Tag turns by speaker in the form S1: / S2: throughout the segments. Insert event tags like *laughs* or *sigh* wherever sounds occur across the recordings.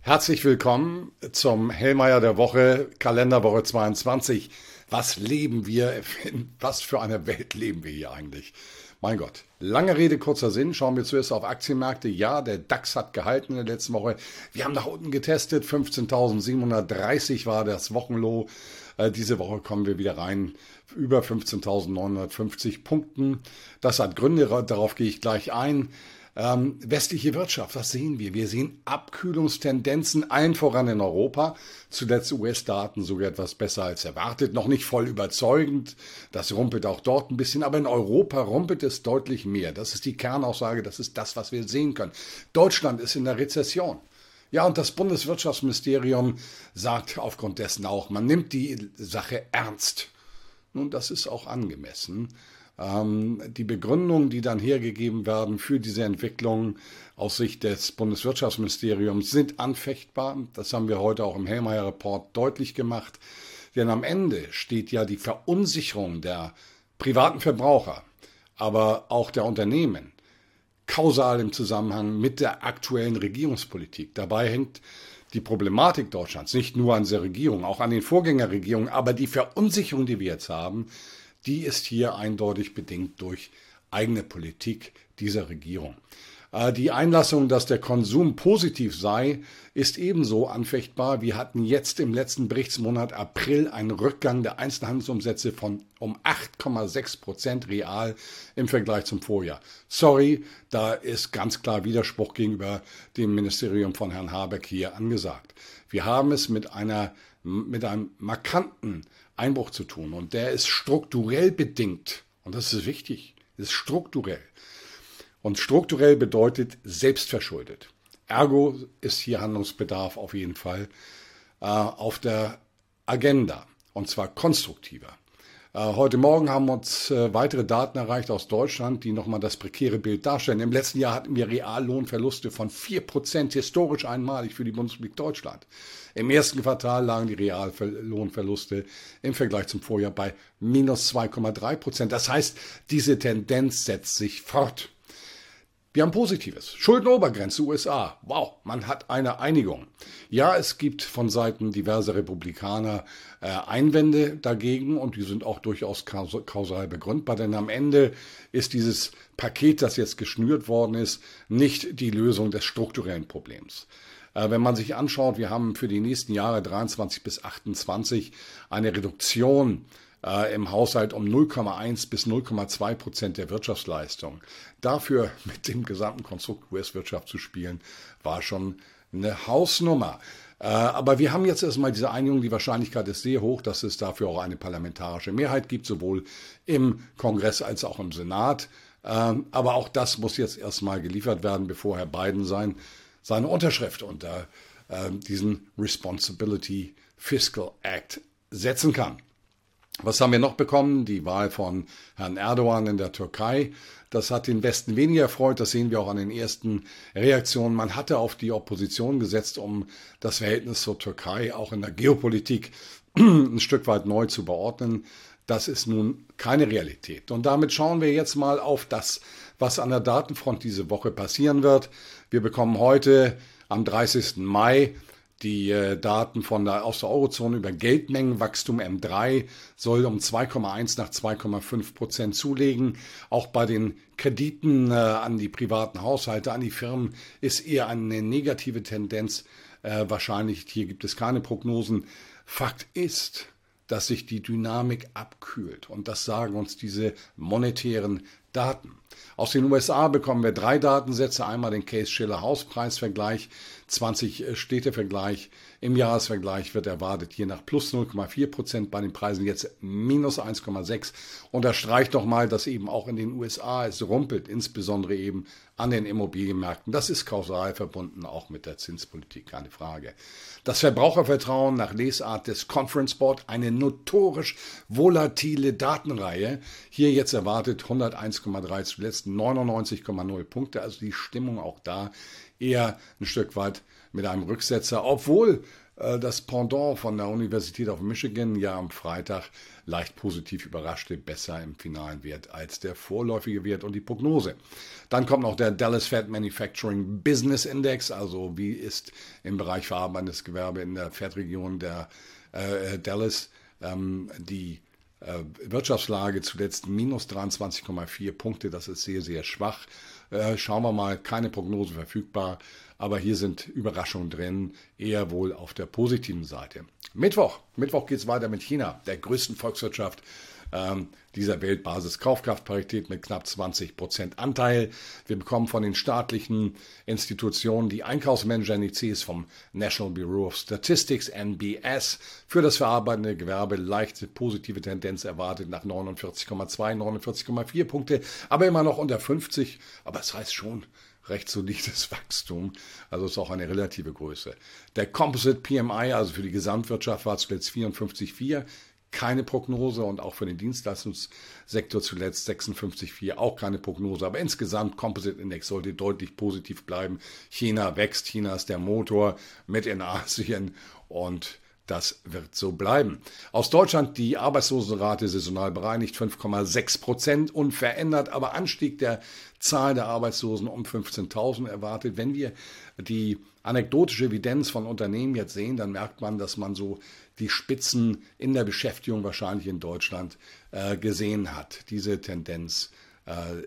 S1: Herzlich willkommen zum Hellmeier der Woche, Kalenderwoche 22. Was leben wir, in was für einer Welt leben wir hier eigentlich? Mein Gott. Lange Rede, kurzer Sinn. Schauen wir zuerst auf Aktienmärkte. Ja, der DAX hat gehalten in der letzten Woche. Wir haben nach unten getestet. 15.730 war das Wochenlow. Äh, diese Woche kommen wir wieder rein. Über 15.950 Punkten. Das hat Gründe. Darauf gehe ich gleich ein. Ähm, westliche Wirtschaft, was sehen wir? Wir sehen Abkühlungstendenzen, allen voran in Europa. Zuletzt US-Daten sogar etwas besser als erwartet. Noch nicht voll überzeugend. Das rumpelt auch dort ein bisschen. Aber in Europa rumpelt es deutlich mehr. Das ist die Kernaussage. Das ist das, was wir sehen können. Deutschland ist in der Rezession. Ja, und das Bundeswirtschaftsministerium sagt aufgrund dessen auch, man nimmt die Sache ernst. Nun, das ist auch angemessen. Ähm, die Begründungen, die dann hergegeben werden für diese Entwicklung aus Sicht des Bundeswirtschaftsministeriums, sind anfechtbar. Das haben wir heute auch im Hellmeier-Report deutlich gemacht. Denn am Ende steht ja die Verunsicherung der privaten Verbraucher, aber auch der Unternehmen kausal im Zusammenhang mit der aktuellen Regierungspolitik. Dabei hängt die Problematik Deutschlands nicht nur an der Regierung, auch an den Vorgängerregierungen, aber die Verunsicherung, die wir jetzt haben, die ist hier eindeutig bedingt durch eigene Politik dieser Regierung. Äh, die Einlassung, dass der Konsum positiv sei, ist ebenso anfechtbar. Wir hatten jetzt im letzten Berichtsmonat April einen Rückgang der Einzelhandelsumsätze von um 8,6 Prozent real im Vergleich zum Vorjahr. Sorry, da ist ganz klar Widerspruch gegenüber dem Ministerium von Herrn Habeck hier angesagt. Wir haben es mit einer, mit einem markanten Einbruch zu tun. Und der ist strukturell bedingt. Und das ist wichtig. Das ist strukturell. Und strukturell bedeutet selbstverschuldet. Ergo ist hier Handlungsbedarf auf jeden Fall äh, auf der Agenda. Und zwar konstruktiver. Äh, heute Morgen haben uns äh, weitere Daten erreicht aus Deutschland, die nochmal das prekäre Bild darstellen. Im letzten Jahr hatten wir Reallohnverluste von 4%, historisch einmalig für die Bundesrepublik Deutschland. Im ersten Quartal lagen die Reallohnverluste im Vergleich zum Vorjahr bei minus 2,3%. Das heißt, diese Tendenz setzt sich fort. Wir haben Positives. Schuldenobergrenze USA. Wow, man hat eine Einigung. Ja, es gibt von Seiten diverser Republikaner äh, Einwände dagegen und die sind auch durchaus kausal begründbar, denn am Ende ist dieses Paket, das jetzt geschnürt worden ist, nicht die Lösung des strukturellen Problems. Äh, wenn man sich anschaut, wir haben für die nächsten Jahre 23 bis 28 eine Reduktion äh, im Haushalt um 0,1 bis 0,2 Prozent der Wirtschaftsleistung. Dafür *laughs* mit dem gesamten Konstrukt US-Wirtschaft zu spielen, war schon eine Hausnummer. Äh, aber wir haben jetzt erstmal diese Einigung. Die Wahrscheinlichkeit ist sehr hoch, dass es dafür auch eine parlamentarische Mehrheit gibt, sowohl im Kongress als auch im Senat. Ähm, aber auch das muss jetzt erstmal geliefert werden, bevor Herr Biden sein, seine Unterschrift unter äh, diesen Responsibility Fiscal Act setzen kann. Was haben wir noch bekommen? Die Wahl von Herrn Erdogan in der Türkei. Das hat den Westen weniger erfreut. Das sehen wir auch an den ersten Reaktionen. Man hatte auf die Opposition gesetzt, um das Verhältnis zur Türkei auch in der Geopolitik *clears throat* ein Stück weit neu zu beordnen. Das ist nun keine Realität. Und damit schauen wir jetzt mal auf das, was an der Datenfront diese Woche passieren wird. Wir bekommen heute am 30. Mai die äh, Daten von der, aus der Eurozone über Geldmengenwachstum M3 soll um 2,1 nach 2,5 Prozent zulegen. Auch bei den Krediten äh, an die privaten Haushalte, an die Firmen ist eher eine negative Tendenz. Äh, wahrscheinlich hier gibt es keine Prognosen. Fakt ist, dass sich die Dynamik abkühlt. Und das sagen uns diese monetären Daten. Aus den USA bekommen wir drei Datensätze. Einmal den Case-Schiller-Hauspreisvergleich, 20 Städtevergleich. Im Jahresvergleich wird erwartet hier nach plus 0,4 Prozent, bei den Preisen jetzt minus 1,6. Unterstreicht doch mal, dass eben auch in den USA es rumpelt, insbesondere eben an den Immobilienmärkten. Das ist kausal verbunden auch mit der Zinspolitik, keine Frage. Das Verbrauchervertrauen nach Lesart des Conference Board, eine notorisch volatile Datenreihe. Hier jetzt erwartet 101,3 zuletzt 99,0 Punkte. Also die Stimmung auch da eher ein Stück weit mit einem Rücksetzer, obwohl äh, das Pendant von der Universität of Michigan ja am Freitag leicht positiv überraschte, besser im finalen Wert als der vorläufige Wert und die Prognose. Dann kommt noch der Dallas Fed Manufacturing Business Index, also wie ist im Bereich verarbeitendes Gewerbe in der Fed-Region der äh, Dallas ähm, die Wirtschaftslage zuletzt minus 23,4 Punkte, das ist sehr, sehr schwach. Äh, schauen wir mal, keine Prognose verfügbar, aber hier sind Überraschungen drin, eher wohl auf der positiven Seite. Mittwoch, Mittwoch geht es weiter mit China, der größten Volkswirtschaft ähm, dieser Weltbasis Kaufkraftparität mit knapp 20 Prozent Anteil. Wir bekommen von den staatlichen Institutionen die Einkaufsmanager-Indizes vom National Bureau of Statistics, NBS, für das verarbeitende Gewerbe leichte positive Tendenz erwartet nach 49,2, 49,4 Punkte, aber immer noch unter 50. Aber es das heißt schon, recht solides *laughs* Wachstum, also ist auch eine relative Größe. Der Composite PMI, also für die Gesamtwirtschaft, war zuletzt 54,4, keine Prognose und auch für den Dienstleistungssektor zuletzt 56,4 auch keine Prognose. Aber insgesamt Composite Index sollte deutlich positiv bleiben. China wächst, China ist der Motor mit in Asien und das wird so bleiben. Aus Deutschland die Arbeitslosenrate saisonal bereinigt 5,6 Prozent unverändert, aber Anstieg der Zahl der Arbeitslosen um 15.000 erwartet. Wenn wir die anekdotische Evidenz von Unternehmen jetzt sehen, dann merkt man, dass man so die Spitzen in der Beschäftigung wahrscheinlich in Deutschland äh, gesehen hat. Diese Tendenz äh,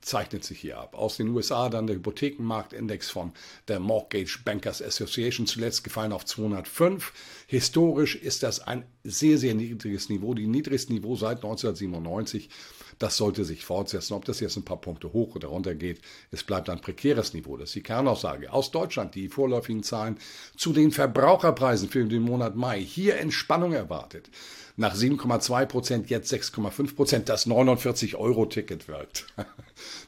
S1: zeichnet sich hier ab. Aus den USA dann der Hypothekenmarktindex von der Mortgage Bankers Association zuletzt gefallen auf 205. Historisch ist das ein sehr, sehr niedriges Niveau, die niedrigste Niveau seit 1997. Das sollte sich fortsetzen. Ob das jetzt ein paar Punkte hoch oder runter geht, es bleibt ein prekäres Niveau. Das ist die Kernaussage. Aus Deutschland die vorläufigen Zahlen zu den Verbraucherpreisen für den Monat Mai. Hier Entspannung erwartet. Nach 7,2 Prozent jetzt 6,5 Prozent. Das 49-Euro-Ticket wirkt. *laughs*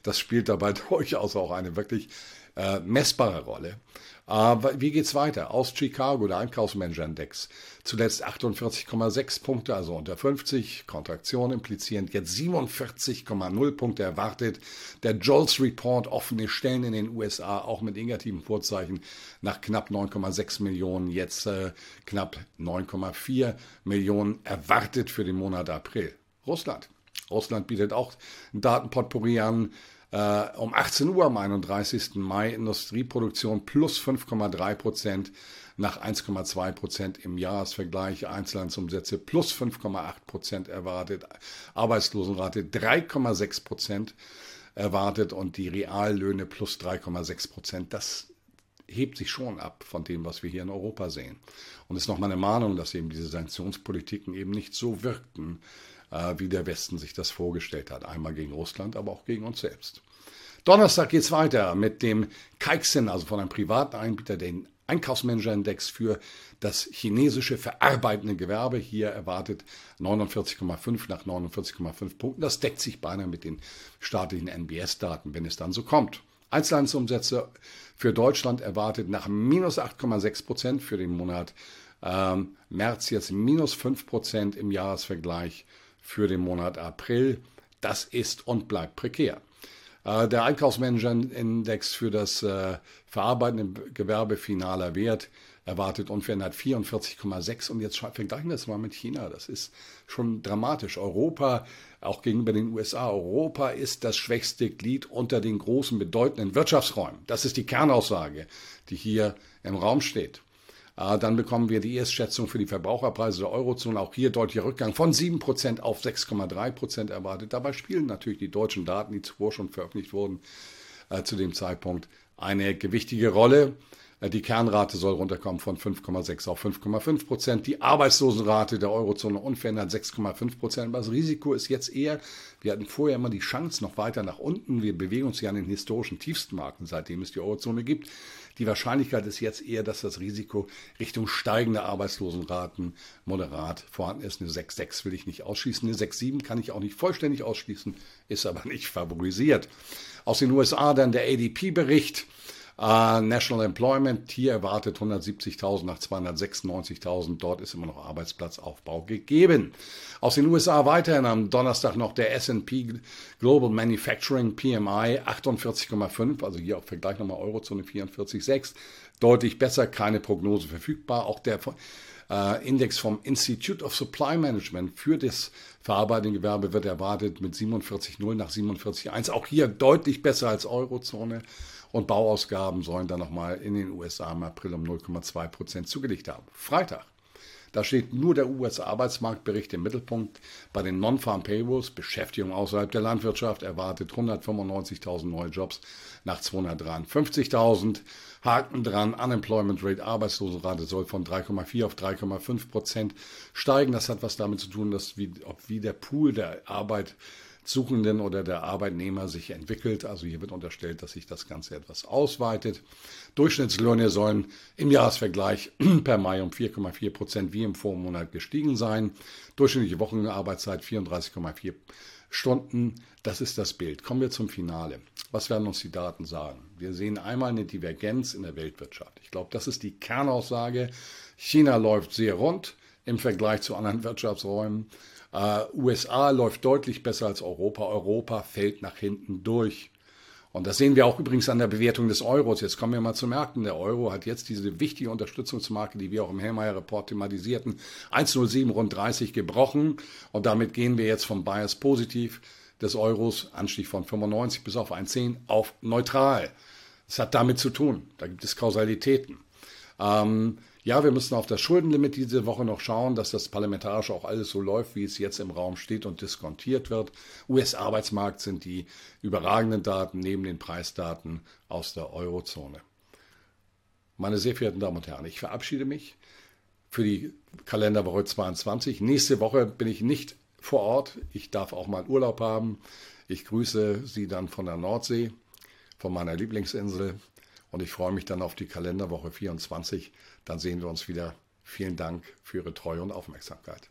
S1: Das spielt dabei *laughs* durchaus auch eine wirklich äh, messbare Rolle. Aber wie geht's weiter? Aus Chicago, der Einkaufsmanager-Index. Zuletzt 48,6 Punkte, also unter 50. Kontraktion implizierend jetzt 47,0 Punkte erwartet. Der Jolts Report, offene Stellen in den USA, auch mit negativen Vorzeichen, nach knapp 9,6 Millionen, jetzt äh, knapp 9,4 Millionen erwartet für den Monat April. Russland. Russland bietet auch ein Datenpotpourri an. Äh, um 18 Uhr am 31. Mai Industrieproduktion plus 5,3 Prozent nach 1,2 Prozent im Jahresvergleich. Einzelhandelsumsätze plus 5,8 Prozent erwartet. Arbeitslosenrate 3,6 Prozent erwartet und die Reallöhne plus 3,6 Prozent. Das hebt sich schon ab von dem, was wir hier in Europa sehen. Und es ist nochmal eine Mahnung, dass eben diese Sanktionspolitiken eben nicht so wirkten, wie der Westen sich das vorgestellt hat. Einmal gegen Russland, aber auch gegen uns selbst. Donnerstag geht es weiter mit dem Kaiksin, also von einem privaten Anbieter, den Einkaufsmanager-Index für das chinesische verarbeitende Gewerbe. Hier erwartet 49,5 nach 49,5 Punkten. Das deckt sich beinahe mit den staatlichen NBS-Daten, wenn es dann so kommt. Einzelhandelsumsätze für Deutschland erwartet nach minus 8,6 Prozent für den Monat ähm, März jetzt minus 5 Prozent im Jahresvergleich für den Monat April. Das ist und bleibt prekär. Äh, der Einkaufsmanager-Index für das äh, verarbeitende Gewerbe finaler Wert erwartet unverändert 44,6 und jetzt vergleichen wir das mal mit China. Das ist schon dramatisch. Europa, auch gegenüber den USA, Europa ist das schwächste Glied unter den großen bedeutenden Wirtschaftsräumen. Das ist die Kernaussage, die hier im Raum steht. Äh, dann bekommen wir die Erstschätzung für die Verbraucherpreise der Eurozone. Auch hier deutlicher Rückgang von 7% auf 6,3% erwartet. Dabei spielen natürlich die deutschen Daten, die zuvor schon veröffentlicht wurden, äh, zu dem Zeitpunkt eine gewichtige Rolle. Äh, die Kernrate soll runterkommen von 5,6 auf 5,5 Prozent. Die Arbeitslosenrate der Eurozone unverändert 6,5 Prozent. Das Risiko ist jetzt eher, wir hatten vorher immer die Chance noch weiter nach unten. Wir bewegen uns ja an den historischen tiefsten Marken, seitdem es die Eurozone gibt. Die Wahrscheinlichkeit ist jetzt eher, dass das Risiko Richtung steigende Arbeitslosenraten moderat vorhanden ist. Eine 6,6 will ich nicht ausschließen. Eine 6,7 kann ich auch nicht vollständig ausschließen, ist aber nicht favorisiert. Aus den USA dann der ADP-Bericht. Uh, National Employment hier erwartet 170.000 nach 296.000. Dort ist immer noch Arbeitsplatzaufbau gegeben. Aus den USA weiterhin am Donnerstag noch der S&P Global Manufacturing PMI 48,5, also hier auch Vergleich nochmal Eurozone 44,6. Deutlich besser, keine Prognose verfügbar. Auch der äh, Index vom Institute of Supply Management für das verarbeitende Gewerbe wird erwartet mit 47,0 nach 47,1. Auch hier deutlich besser als Eurozone. Und Bauausgaben sollen dann nochmal in den USA im April um 0,2 Prozent zugelegt haben. Freitag. Da steht nur der US-Arbeitsmarktbericht im Mittelpunkt. Bei den Non-Farm Payrolls, Beschäftigung außerhalb der Landwirtschaft, erwartet 195.000 neue Jobs nach 253.000. Haken dran, Unemployment Rate, Arbeitslosenrate soll von 3,4 auf 3,5 Prozent steigen. Das hat was damit zu tun, dass wie, ob wie der Pool der Arbeit Suchenden oder der Arbeitnehmer sich entwickelt. Also hier wird unterstellt, dass sich das Ganze etwas ausweitet. Durchschnittslöhne sollen im Jahresvergleich *clears throat* per Mai um 4,4 Prozent wie im Vormonat gestiegen sein. Durchschnittliche Wochenarbeitszeit 34,4 Stunden. Das ist das Bild. Kommen wir zum Finale. Was werden uns die Daten sagen? Wir sehen einmal eine Divergenz in der Weltwirtschaft. Ich glaube, das ist die Kernaussage. China läuft sehr rund im Vergleich zu anderen Wirtschaftsräumen. Uh, USA läuft deutlich besser als Europa. Europa fällt nach hinten durch. Und das sehen wir auch übrigens an der Bewertung des Euros. Jetzt kommen wir mal zu Märkten. Der Euro hat jetzt diese wichtige Unterstützungsmarke, die wir auch im Hellmeyer-Report thematisierten, 1,07 rund 30 gebrochen. Und damit gehen wir jetzt vom Bias positiv des Euros, Anstieg von 95 bis auf 1,10 auf neutral. Das hat damit zu tun. Da gibt es Kausalitäten. Ähm, ja, wir müssen auf das Schuldenlimit diese Woche noch schauen, dass das parlamentarische auch alles so läuft, wie es jetzt im Raum steht und diskontiert wird. US-Arbeitsmarkt sind die überragenden Daten neben den Preisdaten aus der Eurozone. Meine sehr verehrten Damen und Herren, ich verabschiede mich für die Kalenderwoche 22. Nächste Woche bin ich nicht vor Ort. Ich darf auch mal Urlaub haben. Ich grüße Sie dann von der Nordsee, von meiner Lieblingsinsel. Und ich freue mich dann auf die Kalenderwoche 24. Dann sehen wir uns wieder. Vielen Dank für Ihre Treue und Aufmerksamkeit.